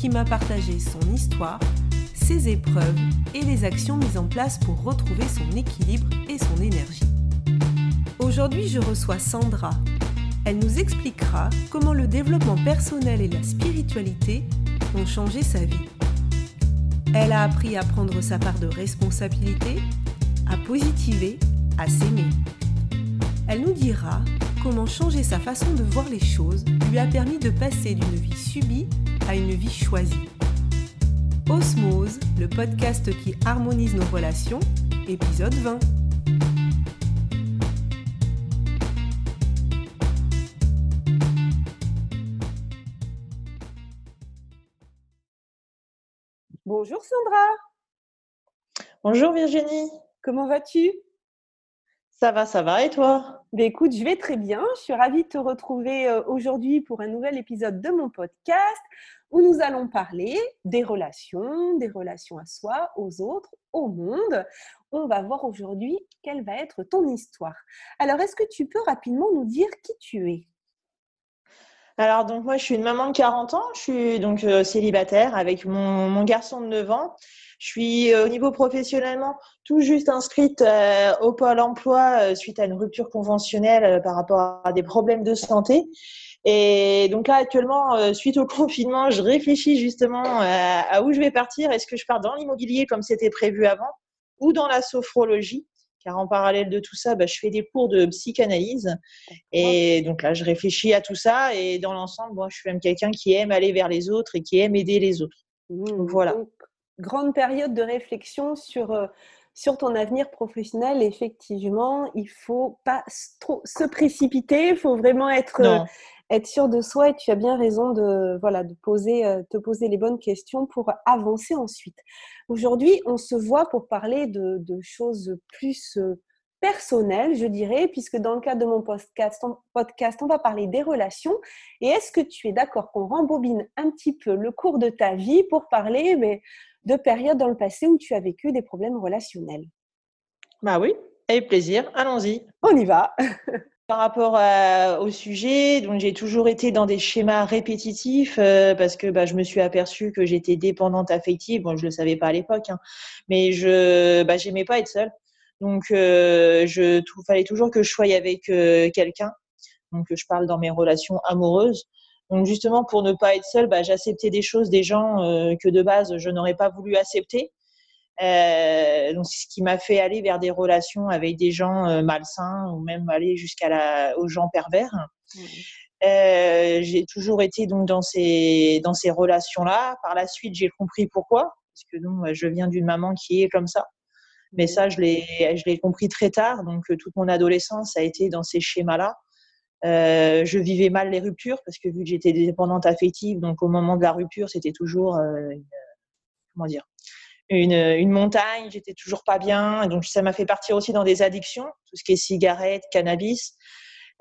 qui m'a partagé son histoire, ses épreuves et les actions mises en place pour retrouver son équilibre et son énergie. Aujourd'hui, je reçois Sandra. Elle nous expliquera comment le développement personnel et la spiritualité ont changé sa vie. Elle a appris à prendre sa part de responsabilité, à positiver, à s'aimer. Elle nous dira comment changer sa façon de voir les choses lui a permis de passer d'une vie subie à une vie choisie. Osmose, le podcast qui harmonise nos relations, épisode 20. Bonjour Sandra. Bonjour Virginie. Comment vas-tu? Ça va, ça va et toi? Ben écoute, je vais très bien. Je suis ravie de te retrouver euh, aujourd'hui pour un nouvel épisode de mon podcast où nous allons parler des relations, des relations à soi, aux autres, au monde. On va voir aujourd'hui quelle va être ton histoire. Alors, est-ce que tu peux rapidement nous dire qui tu es? Alors, donc moi, je suis une maman de 40 ans, je suis donc euh, célibataire avec mon, mon, garçon de 9 ans. Je suis euh, au niveau professionnellement tout juste inscrite euh, au Pôle emploi suite à une rupture conventionnelle par rapport à des problèmes de santé. Et donc là, actuellement, suite au confinement, je réfléchis justement à où je vais partir. Est-ce que je pars dans l'immobilier comme c'était prévu avant ou dans la sophrologie? Car en parallèle de tout ça, bah, je fais des cours de psychanalyse. Et donc là, je réfléchis à tout ça. Et dans l'ensemble, moi, je suis même quelqu'un qui aime aller vers les autres et qui aime aider les autres. Mmh, voilà. Grande période de réflexion sur, euh, sur ton avenir professionnel. Effectivement, il faut pas trop se précipiter. Il faut vraiment être, euh, être sûr de soi. Et tu as bien raison de, voilà, de poser, euh, te poser les bonnes questions pour avancer ensuite. Aujourd'hui, on se voit pour parler de, choses plus euh, personnelles, je dirais, puisque dans le cadre de mon podcast, on va parler des relations. Et est-ce que tu es d'accord qu'on rembobine un petit peu le cours de ta vie pour parler mais, de périodes dans le passé où tu as vécu des problèmes relationnels Bah oui, avec plaisir, allons-y. On y va. Par rapport au sujet, donc j'ai toujours été dans des schémas répétitifs euh, parce que bah, je me suis aperçue que j'étais dépendante affective. Bon, je le savais pas à l'époque, hein, mais je bah, j'aimais pas être seule. Donc, euh, je tout, fallait toujours que je sois avec euh, quelqu'un. Donc, je parle dans mes relations amoureuses. Donc, justement, pour ne pas être seule, bah, j'acceptais des choses des gens que de base je n'aurais pas voulu accepter. Euh, donc, ce qui m'a fait aller vers des relations avec des gens euh, malsains ou même aller jusqu'à aux gens pervers. Euh, j'ai toujours été donc dans ces dans ces relations-là. Par la suite, j'ai compris pourquoi, parce que donc je viens d'une maman qui est comme ça. Mais ça, je l'ai je l'ai compris très tard. Donc toute mon adolescence a été dans ces schémas-là. Euh, je vivais mal les ruptures parce que vu que j'étais dépendante affective, donc au moment de la rupture, c'était toujours une, comment dire une, montagne, j'étais toujours pas bien. Donc ça m'a fait partir aussi dans des addictions, tout ce qui est cigarettes, cannabis.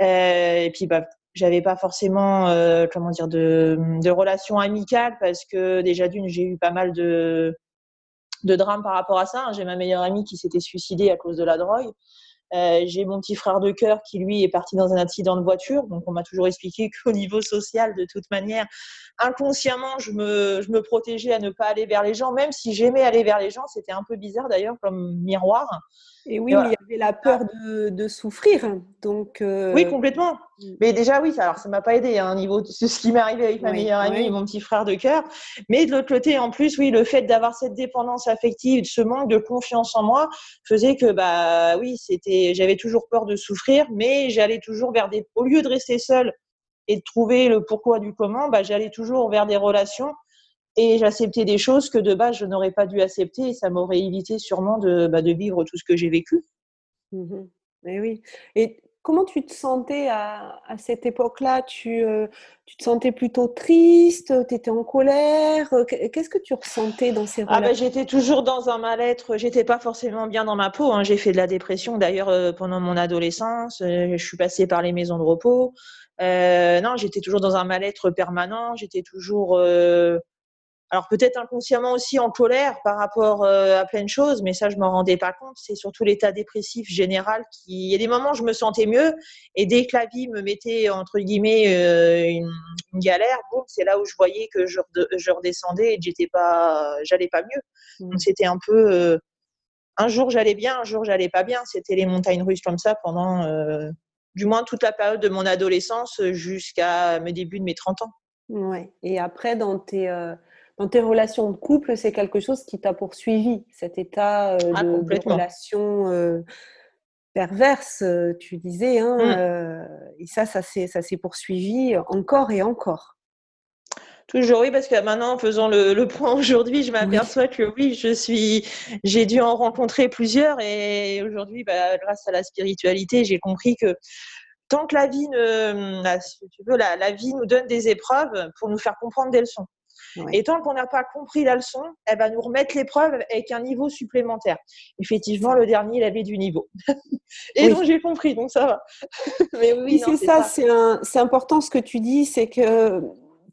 Euh, et puis bah j'avais pas forcément euh, comment dire de, relations amicales parce que déjà d'une j'ai eu pas mal de de drames par rapport à ça. J'ai ma meilleure amie qui s'était suicidée à cause de la drogue. Euh, j'ai mon petit frère de cœur qui lui est parti dans un accident de voiture. Donc on m'a toujours expliqué qu'au niveau social, de toute manière, inconsciemment, je me, je me protégeais à ne pas aller vers les gens, même si j'aimais aller vers les gens. C'était un peu bizarre d'ailleurs comme miroir. Et oui, il y avait la peur de, de souffrir. Donc, euh, Oui, complètement. Mm. Mais déjà, oui, ça, alors ça m'a pas aidé à un hein, niveau de ce qui m'est arrivé avec ma meilleure amie et mon petit frère de cœur. Mais de l'autre côté, en plus, oui, le fait d'avoir cette dépendance affective, ce manque de confiance en moi, faisait que, bah oui, c'était, j'avais toujours peur de souffrir, mais j'allais toujours vers des, au lieu de rester seule et de trouver le pourquoi du comment, bah, j'allais toujours vers des relations et j'acceptais des choses que de base je n'aurais pas dû accepter et ça m'aurait évité sûrement de, bah, de vivre tout ce que j'ai vécu. Mmh oui. Et comment tu te sentais à, cette époque-là? Tu, euh, tu te sentais plutôt triste Tu étais en colère? Qu'est-ce que tu ressentais dans ces ah ben, J'étais toujours dans un mal-être. J'étais pas forcément bien dans ma peau. Hein. J'ai fait de la dépression d'ailleurs euh, pendant mon adolescence. Euh, je suis passée par les maisons de repos. non, j'étais toujours dans un mal-être permanent. J'étais toujours alors peut-être inconsciemment aussi en colère par rapport euh, à plein de choses, mais ça je m'en rendais pas compte. C'est surtout l'état dépressif général qui. Il y a des moments où je me sentais mieux et dès que la vie me mettait entre guillemets euh, une, galère, bon, c'est là où je voyais que je, je redescendais et que j'étais pas, j'allais pas mieux. Mmh. Donc c'était un peu. Euh, un jour j'allais bien, un jour j'allais pas bien. C'était les montagnes russes comme ça pendant du moins toute la période de mon adolescence jusqu'à mes débuts de mes 30 ans. Ouais. Et après dans tes dans tes relations de couple, c'est quelque chose qui t'a poursuivi, cet état euh, ah, de, relation euh, perverse, euh, tu disais. Hein, mmh. et ça, ça s'est poursuivi encore et encore. Toujours oui, parce que maintenant, en faisant le, point aujourd'hui, je m'aperçois que oui, je suis, j'ai dû en rencontrer plusieurs et aujourd'hui, bah, grâce à la spiritualité, j'ai compris que tant que la vie ne, tu veux, la, vie nous donne des épreuves pour nous faire comprendre des leçons. Et tant qu'on n'a pas compris la leçon, elle va nous remettre l'épreuve avec un niveau supplémentaire. Effectivement, le dernier, il avait du niveau. et donc, j'ai compris, donc ça va. Mais oui, c'est ça, c'est important ce que tu dis, c'est que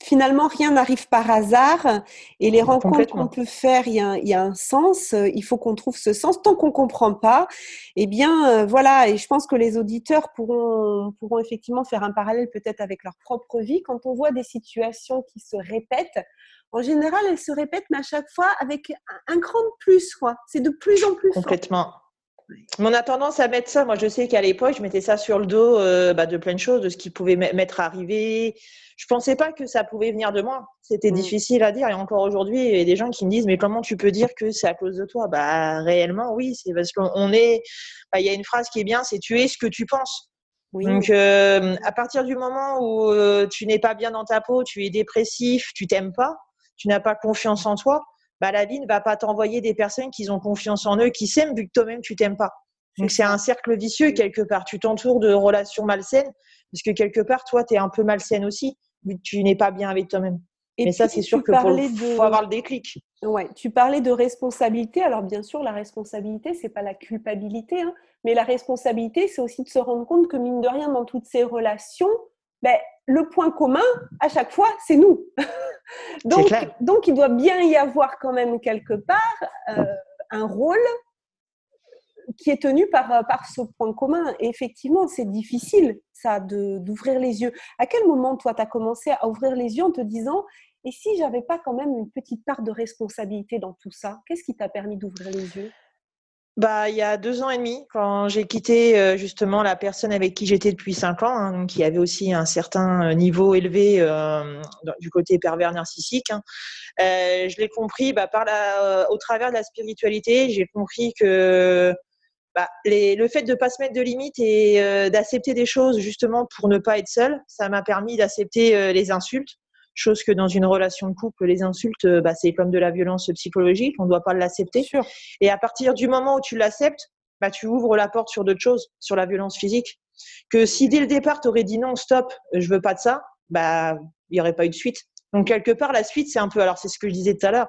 finalement, rien n'arrive par hasard et les rencontres qu'on peut faire, il y, a, un sens. Il faut qu'on trouve ce sens. Tant qu'on ne comprend pas, eh bien, euh, voilà. Et je pense que les auditeurs pourront, pourront effectivement faire un parallèle peut-être avec leur propre vie. Quand on voit des situations qui se répètent, en général, elles se répètent, mais à chaque fois avec un, grand plus, quoi. C'est de plus en plus Complètement. On a tendance à mettre ça. Moi, je sais qu'à l'époque, je mettais ça sur le dos euh, bah, de plein de choses, de ce qui pouvait m'être arrivé. Je pensais pas que ça pouvait venir de moi. C'était mm. difficile à dire. Et encore aujourd'hui, il y a des gens qui me disent, mais comment tu peux dire que c'est à cause de toi? Bah, réellement, oui, c'est parce qu'on est. Bah, il y a une phrase qui est bien, c'est tu es ce que tu penses. Donc, euh, à partir du moment où euh, tu n'es pas bien dans ta peau, tu es dépressif, tu t'aimes pas, tu n'as pas confiance en toi, bah, la vie ne va pas t'envoyer des personnes qui ont confiance en eux, qui s'aiment, vu que toi-même, tu t'aimes pas. Donc, c'est un cercle vicieux quelque part. Tu t'entoures de relations malsaines, parce que quelque part, toi, tu es un peu malsaine aussi, vu que tu n'es pas bien avec toi-même. Et Mais ça, c'est sûr que pour faut avoir le déclic. Ouais, tu parlais de responsabilité. Alors, bien sûr, la responsabilité, c'est pas la culpabilité, hein, mais la responsabilité, c'est aussi de se rendre compte que, mine de rien, dans toutes ces relations, ben, le point commun, à chaque fois, c'est nous. donc, donc, il doit bien y avoir quand même quelque part euh, un rôle qui est tenu par, par ce point commun. Et effectivement, c'est difficile, ça, d'ouvrir les yeux. À quel moment, toi, tu as commencé à ouvrir les yeux en te disant, et si j'avais pas quand même une petite part de responsabilité dans tout ça? Qu'est-ce qui t'a permis d'ouvrir les yeux bah, il y a deux ans et demi, quand j'ai quitté euh, justement la personne avec qui j'étais depuis cinq ans, hein, donc qui avait aussi un certain euh, niveau élevé euh, du côté pervers narcissique, hein, euh, je l'ai compris bah, par la, au travers de la spiritualité. J'ai compris que bah, les, le fait de pas se mettre de limites et d'accepter des choses justement pour ne pas être seul, ça m'a permis d'accepter les insultes, chose que dans une relation de couple, les insultes, euh, bah, c'est comme de la violence psychologique, on ne doit pas l'accepter. Et à partir du moment où tu l'acceptes, bah, tu ouvres la porte sur d'autres choses, sur la violence physique. Que si dès le départ, tu aurais dit non, stop, je veux pas de ça, bah, il n'y aurait pas eu de suite. Donc, quelque part, la suite, c'est un peu, alors c'est ce que je disais tout à l'heure,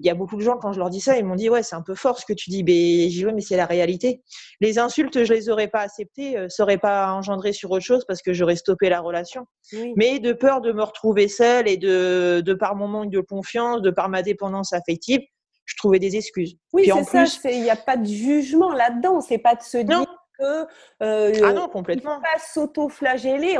il y a beaucoup de gens, quand je leur dis ça, ils m'ont dit Ouais, c'est un peu fort ce que tu dis. Mais j'y mais c'est la réalité. Les insultes, je les aurais pas acceptées, euh, ça aurait pas engendré sur autre chose parce que j'aurais stoppé la relation. Mais de peur de me retrouver seule et de, de par mon manque de confiance, de par ma dépendance affective, je trouvais des excuses. Oui, c'est ça. Il n'y a pas de jugement là-dedans. C'est pas de se dire que euh, ah non, complètement. pas s'auto-flageller.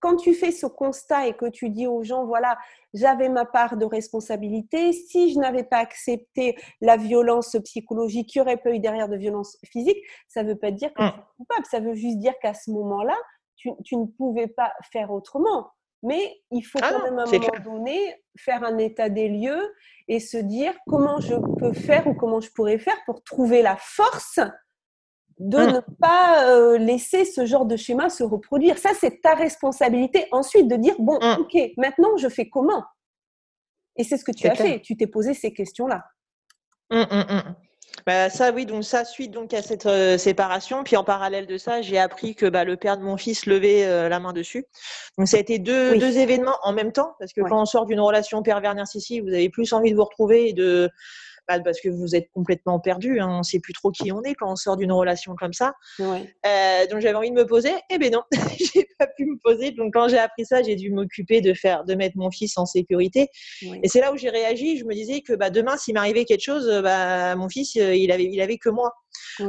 Quand tu fais ce constat et que tu dis aux gens, voilà, j'avais ma part de responsabilité. Si je n'avais pas accepté la violence psychologique, qui aurait pas eu derrière de violence physique, ça ne veut pas dire que tu es mmh. coupable. Ça veut juste dire qu'à ce moment-là, tu, ne pouvais pas faire autrement. Mais il faut ah quand même à un moment donné faire un état des lieux et se dire comment je peux faire ou comment je pourrais faire pour trouver la force de mmh. ne pas euh, laisser ce genre de schéma se reproduire. Ça, c'est ta responsabilité ensuite de dire, bon, mmh. ok, maintenant, je fais comment? Et c'est ce que tu as fait, tu t'es posé ces questions-là. Mmh, bah, ça, oui, donc ça, suite donc à cette euh, séparation. Puis en parallèle de ça, j'ai appris que bah, le père de mon fils levait euh, la main dessus. Donc ça a été deux, deux événements en même temps, parce que quand on sort d'une relation pervers narcissique, vous avez plus envie de vous retrouver et de parce que vous êtes complètement perdu. Hein, on ne sait plus trop qui on est quand on sort d'une relation comme ça. Euh, donc j'avais envie de me poser. Eh ben non, j'ai pas pu me poser. Donc quand j'ai appris ça, j'ai dû m'occuper de faire, de mettre mon fils en sécurité. Et c'est là où j'ai réagi. Je me disais que bah, demain, s'il m'arrivait quelque chose, bah, mon fils, euh, il avait, il avait que moi.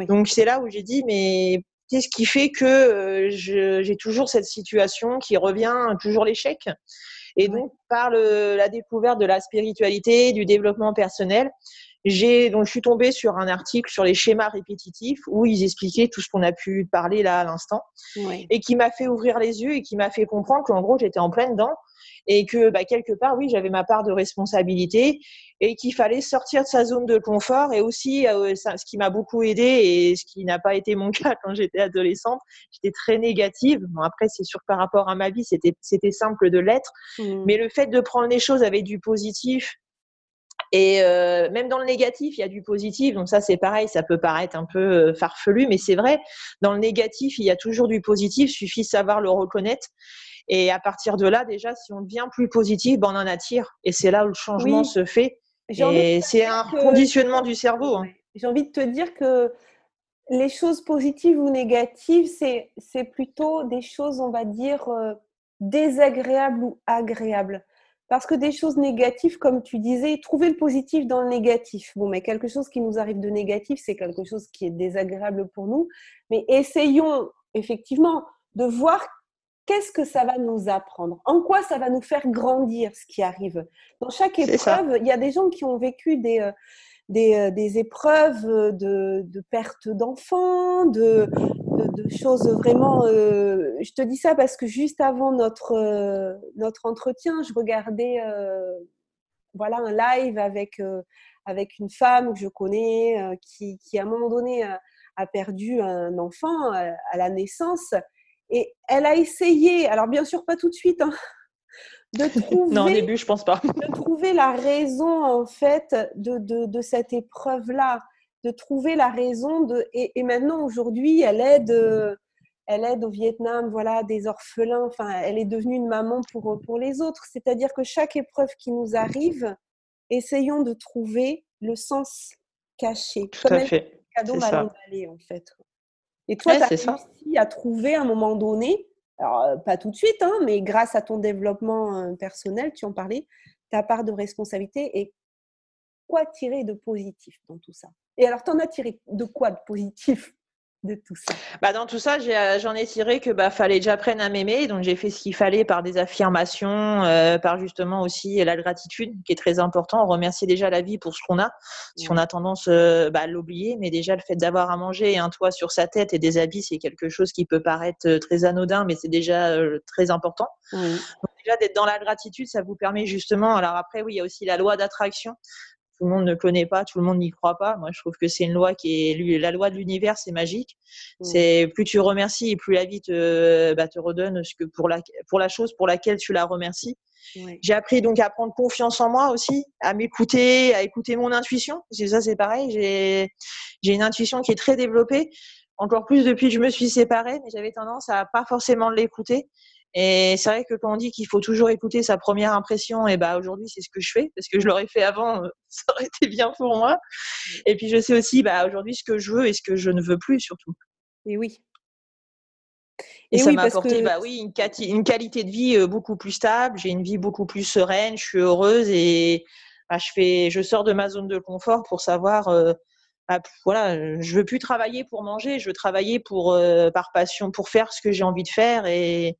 Donc c'est là où j'ai dit, mais qu'est-ce qui fait que euh, j'ai toujours cette situation qui revient, toujours l'échec? Et donc, par la découverte de la spiritualité, du développement personnel, j'ai donc je suis tombée sur un article sur les schémas répétitifs où ils expliquaient tout ce qu'on a pu parler là à l'instant et qui m'a fait ouvrir les yeux et qui m'a fait comprendre qu'en gros j'étais en pleine dedans et que bah, quelque part oui j'avais ma part de responsabilité et qu'il fallait sortir de sa zone de confort et aussi euh, ce qui m'a beaucoup aidé et ce qui n'a pas été mon cas quand j'étais adolescente j'étais très négative bon après c'est sûr que par rapport à ma vie c'était c'était simple de l'être mmh. mais le fait de prendre les choses avec du positif et euh, même dans le négatif, il y a du positif. Donc ça, c'est pareil, ça peut paraître un peu euh, farfelu, mais c'est vrai. Dans le négatif, il y a toujours du positif. Suffit de savoir le reconnaître. Et à partir de là, déjà, si on devient plus positif, ben on en attire. Et c'est là où le changement se fait. Et c'est un conditionnement du cerveau. Hein. J'ai envie de te dire que les choses positives ou négatives, c'est plutôt des choses, on va dire, euh, désagréables ou agréables. Parce que des choses négatives, comme tu disais, trouver le positif dans le négatif. Bon, mais quelque chose qui nous arrive de négatif, c'est quelque chose qui est désagréable pour nous. Mais essayons effectivement de voir qu'est-ce que ça va nous apprendre, en quoi ça va nous faire grandir ce qui arrive? Dans chaque épreuve, il y a des gens qui ont vécu des, euh, des, euh, des épreuves de, de perte d'enfants, de, de, choses vraiment. Euh, je te dis ça parce que juste avant notre, euh, notre entretien, je regardais voilà, un live avec, avec une femme que je connais qui, qui, à un moment donné, a, perdu un enfant à, la naissance. Et elle a essayé, alors bien sûr pas tout de suite, hein, de trouver, non, au début, je pense pas. de trouver la raison en fait de, de, de cette épreuve-là, de trouver la raison de et, maintenant aujourd'hui, elle aide, elle aide au Vietnam, voilà, des orphelins. Enfin, elle est devenue une maman pour pour les autres. C'est-à-dire que chaque épreuve qui nous arrive, essayons de trouver le sens caché. Tout à fait. Cadeau mal en fait. Et toi, tu as réussi à trouver à un moment donné alors, euh, pas tout de suite, hein, mais grâce à ton développement euh, personnel, tu en parlais, ta part de responsabilité et quoi tirer de positif dans tout ça? Et alors, tu en as tiré de quoi de positif? De tout ça bah Dans tout ça, euh, j'en ai, tiré que bah fallait déjà apprendre à m'aimer. Donc j'ai fait ce qu'il fallait par des affirmations, euh, par justement aussi la gratitude qui est très important. Remercier déjà la vie pour ce qu'on a. Si on a tendance euh, bah, à l'oublier, mais déjà le fait d'avoir à manger et un toit sur sa tête et des habits, c'est quelque chose qui peut paraître très anodin, mais c'est déjà très important. Donc déjà d'être dans la gratitude, ça vous permet justement. Alors après, oui, il y a aussi la loi d'attraction tout le monde ne connaît pas, tout le monde n'y croit pas. Moi, je trouve que c'est une loi qui est la loi de l'univers, c'est magique. Mmh. C'est plus tu remercies et plus la vie te, bah, te redonne ce que pour la pour la chose pour laquelle tu la remercies. J'ai appris donc à prendre confiance en moi aussi, à m'écouter, à écouter mon intuition. C'est ça, c'est pareil. J'ai j'ai une intuition qui est très développée. Encore plus depuis que je me suis séparée, mais j'avais tendance à pas forcément l'écouter. Et c'est vrai que quand on dit qu'il faut toujours écouter sa première impression, et bah aujourd'hui c'est ce que je fais parce que je l'aurais fait avant, euh, ça aurait été bien pour moi. Et puis je sais aussi bah aujourd'hui ce que je veux et ce que je ne veux plus surtout. Et oui. Et, ça m'a apporté bah oui une, une, qualité de vie euh, beaucoup plus stable. J'ai une vie beaucoup plus sereine. Je suis heureuse et bah, je fais, je sors de ma zone de confort pour savoir. Euh, bah, voilà, je veux plus travailler pour manger, je veux travailler pour par passion, pour faire ce que j'ai envie de faire et,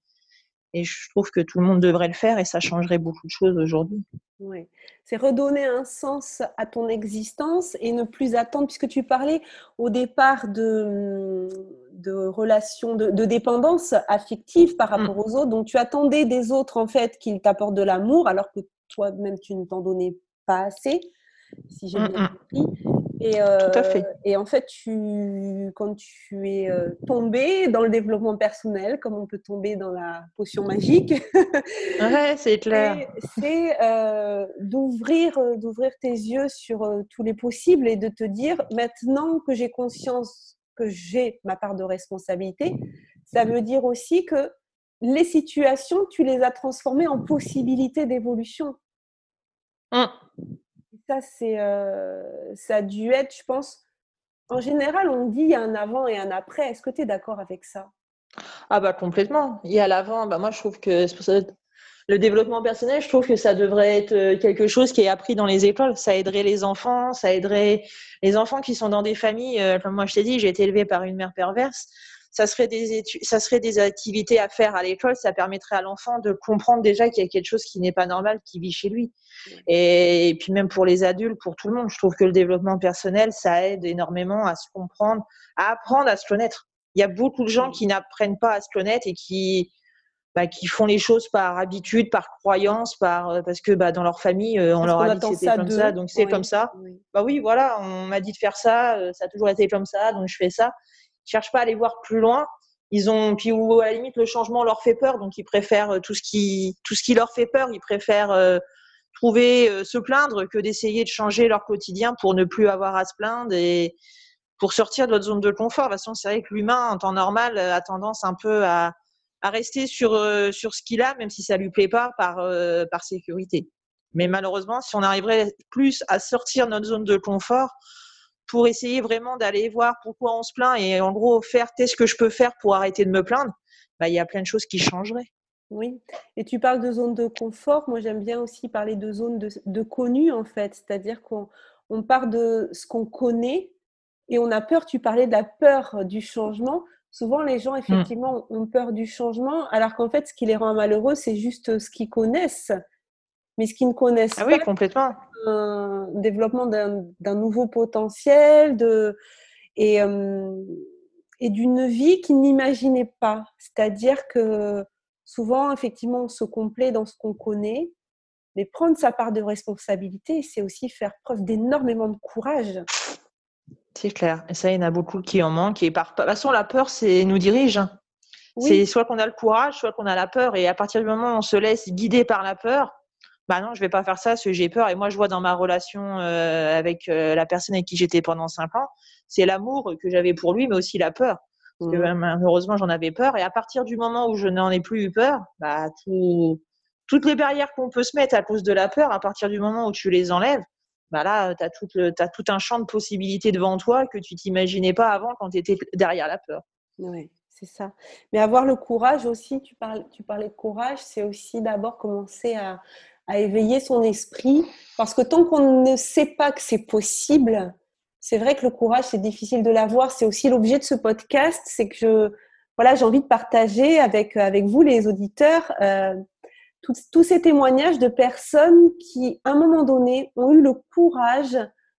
et je trouve que tout le monde devrait le faire et ça changerait beaucoup de choses aujourd'hui. Oui, c'est redonner un sens à ton existence et ne plus attendre, puisque tu parlais au départ de, de relations, de, dépendance affective par mmh. rapport aux autres. Donc tu attendais des autres en fait qu'ils t'apportent de l'amour alors que toi-même tu ne t'en donnais pas assez, si j'ai mmh, bien mmh. compris. Et, euh, Tout à fait. Et en fait, tu, quand tu es euh, tombé dans le développement personnel, comme on peut tomber dans la potion magique, ouais, c'est clair. C'est euh, d'ouvrir, d'ouvrir tes yeux sur tous les possibles et de te dire maintenant que j'ai conscience que j'ai ma part de responsabilité, ça veut dire aussi que les situations, tu les as transformées en possibilités d'évolution. Mmh ça, c'est, euh, ça a dû être, je pense, en général, on dit il y a un avant et un après. Est-ce que tu es d'accord avec ça? Ah bah complètement. Il y a l'avant, bah moi je trouve que le développement personnel, je trouve que ça devrait être euh, quelque chose qui est appris dans les écoles. Ça aiderait les enfants, ça aiderait les enfants qui sont dans des familles. Euh, comme moi je t'ai dit, j'ai été élevée par une mère perverse ça serait des ça serait des activités à faire à l'école. Ça permettrait à l'enfant de comprendre déjà qu'il y a quelque chose qui n'est pas normal qui vit chez lui. Et, puis même pour les adultes, pour tout le monde, je trouve que le développement personnel, ça aide énormément à se comprendre, à apprendre à se connaître. Il y a beaucoup de gens qui n'apprennent pas à se connaître et qui bah, qui font les choses par habitude, par croyance, par euh, parce que bah, dans leur famille, euh, on leur a dit c'était comme ça, donc c'est comme ça. Bah oui, voilà, on m'a dit de faire ça, euh, ça a toujours été comme ça, donc je fais ça cherchent pas à aller voir plus loin. Ils ont puis ou à la limite le changement leur fait peur, donc ils préfèrent euh, tout ce qui tout ce qui leur fait peur, ils préfèrent euh, trouver euh, se plaindre que d'essayer de changer leur quotidien pour ne plus avoir à se plaindre et pour sortir de notre zone de confort. De toute façon, c'est vrai que l'humain en temps normal a tendance un peu à, à rester sur sur ce qu'il a, même si ça lui plaît pas par par sécurité. Mais malheureusement, si on arriverait plus à sortir de notre zone de confort, pour essayer vraiment d'aller voir pourquoi on se plaint et en gros faire qu'est-ce que je peux faire pour arrêter de me plaindre, bah, il y a plein de choses qui changeraient. Oui, et tu parles de zone de confort. Moi, j'aime bien aussi parler de zone de, de connu, en fait. C'est-à-dire qu'on on part de ce qu'on connaît et on a peur. Tu parlais de la peur du changement. Souvent, les gens, mmh. effectivement, ont peur du changement, alors qu'en fait, ce qui les rend malheureux, c'est juste ce qu'ils connaissent. Mais ce qu'ils ne connaissent ah oui, complètement un développement d'un nouveau potentiel de, et, euh, et d'une vie qu'ils n'imaginaient pas. C'est-à-dire que souvent, effectivement, on se complaît dans ce qu'on connaît, mais prendre sa part de responsabilité, c'est aussi faire preuve d'énormément de courage. C'est clair. Et ça, il y en a beaucoup qui en manquent. Et par de toute façon, la peur, c'est nous dirige. C'est soit qu'on a le courage, soit qu'on a la peur. Et à partir du moment où on se laisse guider par la peur, bah non, je vais pas faire ça parce que j'ai peur. Et moi, je vois dans ma relation euh, avec euh, la personne avec qui j'étais pendant cinq ans, c'est l'amour que j'avais pour lui, mais aussi la peur. Parce que mmh. malheureusement, j'en avais peur. Et à partir du moment où je n'en ai plus eu peur, bah, tout, toutes les barrières qu'on peut se mettre à cause de la peur, à partir du moment où tu les enlèves, bah là, tu as, as, tout un champ de possibilités devant toi que tu t'imaginais pas avant quand tu étais derrière la peur. Oui, c'est ça. Mais avoir le courage aussi, tu, parles, tu parlais de courage, c'est aussi d'abord commencer à, à éveiller son esprit. Parce que tant qu'on ne sait pas que c'est possible, c'est vrai que le courage, c'est difficile de l'avoir. C'est aussi l'objet de ce podcast, c'est que je, voilà, j'ai envie de partager avec, avec vous, les auditeurs, euh, tous ces témoignages de personnes qui, à un moment donné, ont eu le courage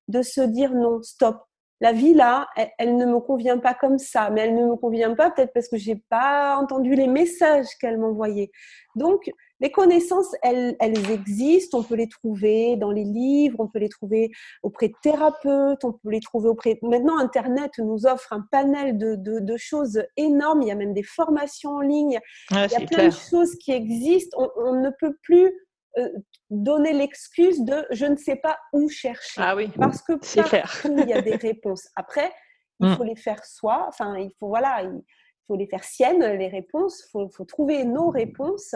de se dire non, stop. La vie là, elle, elle ne me convient pas comme ça, mais elle ne me convient pas peut-être parce que j'ai pas entendu les messages qu'elle m'envoyait. Donc, les connaissances, elles, existent, on peut les trouver dans les livres, on peut les trouver auprès de thérapeutes, on peut les trouver auprès... Maintenant, Internet nous offre un panel de, choses énormes, il y a même des formations en ligne, il y a plein de choses qui existent, on, ne peut plus euh, donner l'excuse de je ne sais pas où chercher. Ah oui, parce que partout, il y a des réponses. Après, il mm. faut les faire soi, enfin, il faut, voilà, il faut les faire siennes, les réponses, il faut, faut, trouver nos réponses.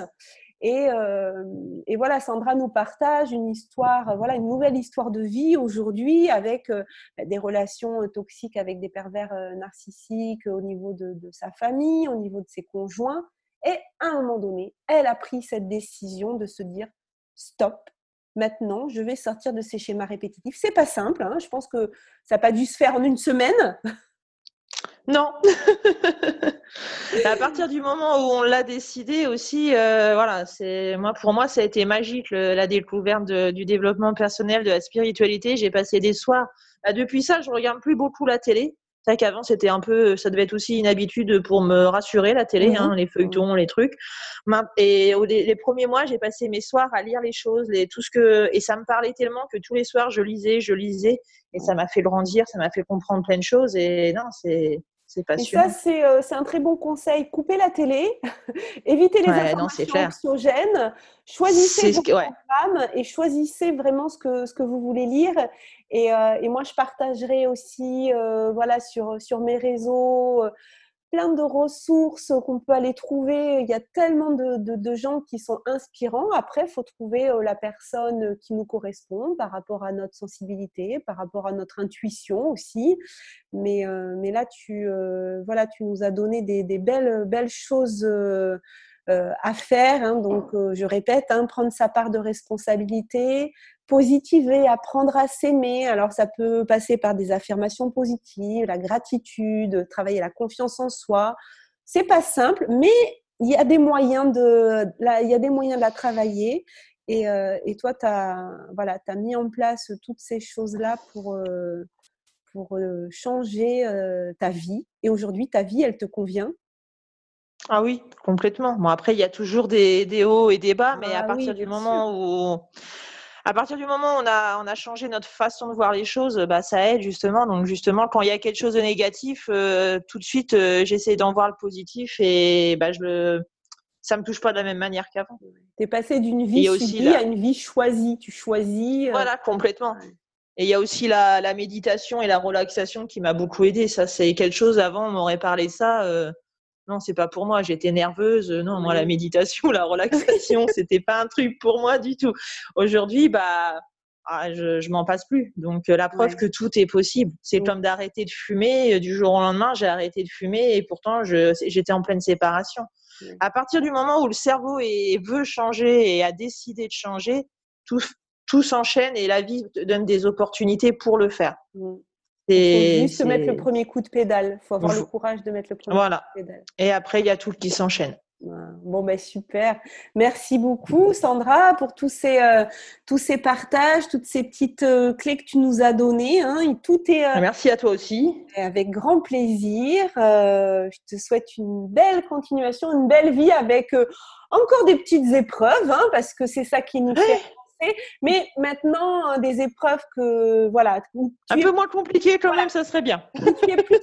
Euh, et, voilà, Sandra nous partage une histoire, voilà, une nouvelle histoire de vie aujourd'hui avec euh, bah, des relations euh, toxiques avec des pervers narcissiques au niveau de, sa famille, au niveau de ses conjoints. Et à un moment donné, elle a pris cette décision de se dire stop. Maintenant, je vais sortir de ces schémas répétitifs. C'est pas simple. Hein. je pense que ça n'a pas dû se faire en une semaine. Non. à partir du moment où on l'a décidé aussi, euh, voilà, c'est moi pour moi ça a été magique la découverte du développement personnel, de la spiritualité. J'ai passé des soirs. Bah, depuis ça, je regarde plus beaucoup la télé. C'est vrai qu'avant, c'était un peu, ça devait être aussi une habitude pour me rassurer, la télé, hein, les feuilletons, les trucs. Et les, premiers mois, j'ai passé mes soirs à lire les choses, les, tout ce que, et ça me parlait tellement que tous les soirs, je lisais, je lisais, et ça m'a fait grandir, ça m'a fait comprendre plein de choses. Et non, c'est, c'est passionnant. Et ça, euh, c'est un très bon conseil. Coupez la télé, évitez les informations anxiogènes, choisissez vos programmes et choisissez vraiment ce que, ce que vous voulez lire. Et, euh, et moi, je partagerai aussi euh, voilà, sur, sur mes réseaux plein de ressources qu'on peut aller trouver. Il y a tellement de, de, gens qui sont inspirants. Après, il faut trouver euh, la personne qui nous correspond par rapport à notre sensibilité, par rapport à notre intuition aussi. Mais, euh, mais là, tu, euh, voilà, tu nous as donné des, belles, belles choses. à faire. Hein. donc, je répète, hein, prendre sa part de responsabilité, positiver, apprendre à s'aimer. Alors ça peut passer par des affirmations positives, la gratitude, travailler la confiance en soi. C'est pas simple, mais il y a des moyens de, il y a des moyens de la travailler. Et, euh, et toi, tu as, voilà, as mis en place toutes ces choses-là pour, euh, pour euh, changer ta vie. Et aujourd'hui, ta vie, elle te convient? Ah oui, complètement. Bon, après, il y a toujours des, des hauts et des bas, mais à ah partir du moment où à partir du moment où on a, on a changé notre façon de voir les choses, bah, ça aide justement. Donc justement, quand il y a quelque chose de négatif, euh, tout de suite, euh, j'essaie d'en voir le positif et bah, je le, ça me touche pas de la même manière qu'avant. Tu es passé d'une vie subie à une vie choisie. Tu choisis. Euh, voilà, complètement. Et il y a aussi la, la, méditation et la relaxation qui m'a beaucoup aidé. Ça, c'est quelque chose. Avant, on m'aurait parlé de ça non, c'est pas pour moi, j'étais nerveuse. Non, moi, la méditation, la relaxation, c'était pas un truc pour moi du tout. Aujourd'hui, bah, ah, je, je m'en passe plus. Donc, euh, la preuve que tout est possible. C'est comme d'arrêter de fumer. Euh, du jour au lendemain, j'ai arrêté de fumer et pourtant, j'étais en pleine séparation. À partir du moment où le cerveau veut changer et a décidé de changer, tout, tout s'enchaîne et la vie te donne des opportunités pour le faire. Il faut juste mettre le premier coup de pédale. Il faut avoir le courage de mettre le premier voilà. coup de pédale. Et après, il y a tout qui s'enchaîne. Bon, ben super. Merci beaucoup, Sandra, pour tous ces, euh, tous ces partages, toutes ces petites euh, clés que tu nous as données. Hein. tout est, euh, Merci à toi aussi. Avec grand plaisir. je te souhaite une belle continuation, une belle vie avec encore des petites épreuves, hein, parce que c'est ça qui nous fait mais maintenant, euh, des épreuves que, voilà. Un peu moins compliquées quand même, ça serait bien. tu es plus,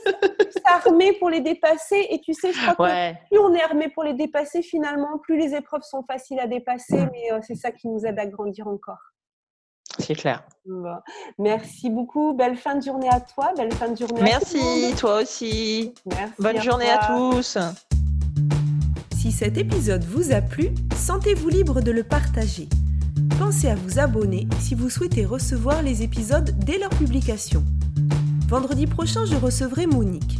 armé pour les dépasser et tu sais, je crois que plus on est armé pour les dépasser, finalement, plus les épreuves sont faciles à dépasser, mm. mais euh, c'est ça qui nous aide à grandir encore. C'est clair. Merci beaucoup. Belle fin de journée à toi. Belle fin de journée Merci, toi aussi. Bonne journée à tous. Si cet épisode vous a plu, sentez-vous libre de le partager pensez à vous abonner si vous souhaitez recevoir les épisodes dès leur publication. Vendredi prochain, je recevrai Monique.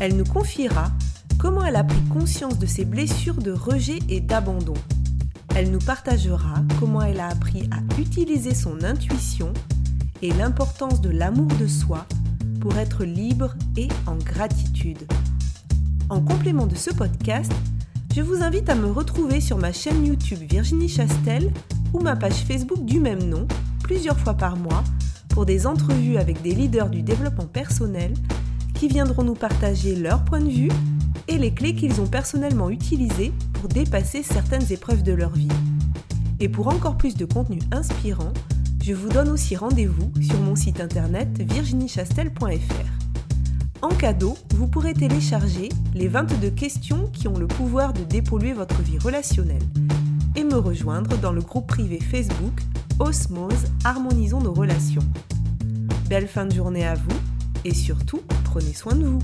Elle nous confiera comment elle a pris conscience de ses blessures de rejet et d'abandon. Elle nous partagera comment elle a appris à utiliser son intuition et l'importance de l'amour de soi pour être libre et en gratitude. En complément de ce podcast, je vous invite à me retrouver sur ma chaîne YouTube Virginie Chastel ou ma page Facebook du même nom plusieurs fois par mois pour des entrevues avec des leaders du développement personnel qui viendront nous partager leur point de vue et les clés qu'ils ont personnellement utilisées pour dépasser certaines épreuves de leur vie. Et pour encore plus de contenu inspirant, je vous donne aussi rendez-vous sur mon site internet virginiechastel.fr. En cadeau, vous pourrez télécharger les 22 questions qui ont le pouvoir de dépolluer votre vie relationnelle rejoindre dans le groupe privé Facebook Osmose Harmonisons nos relations. Belle fin de journée à vous et surtout, prenez soin de vous.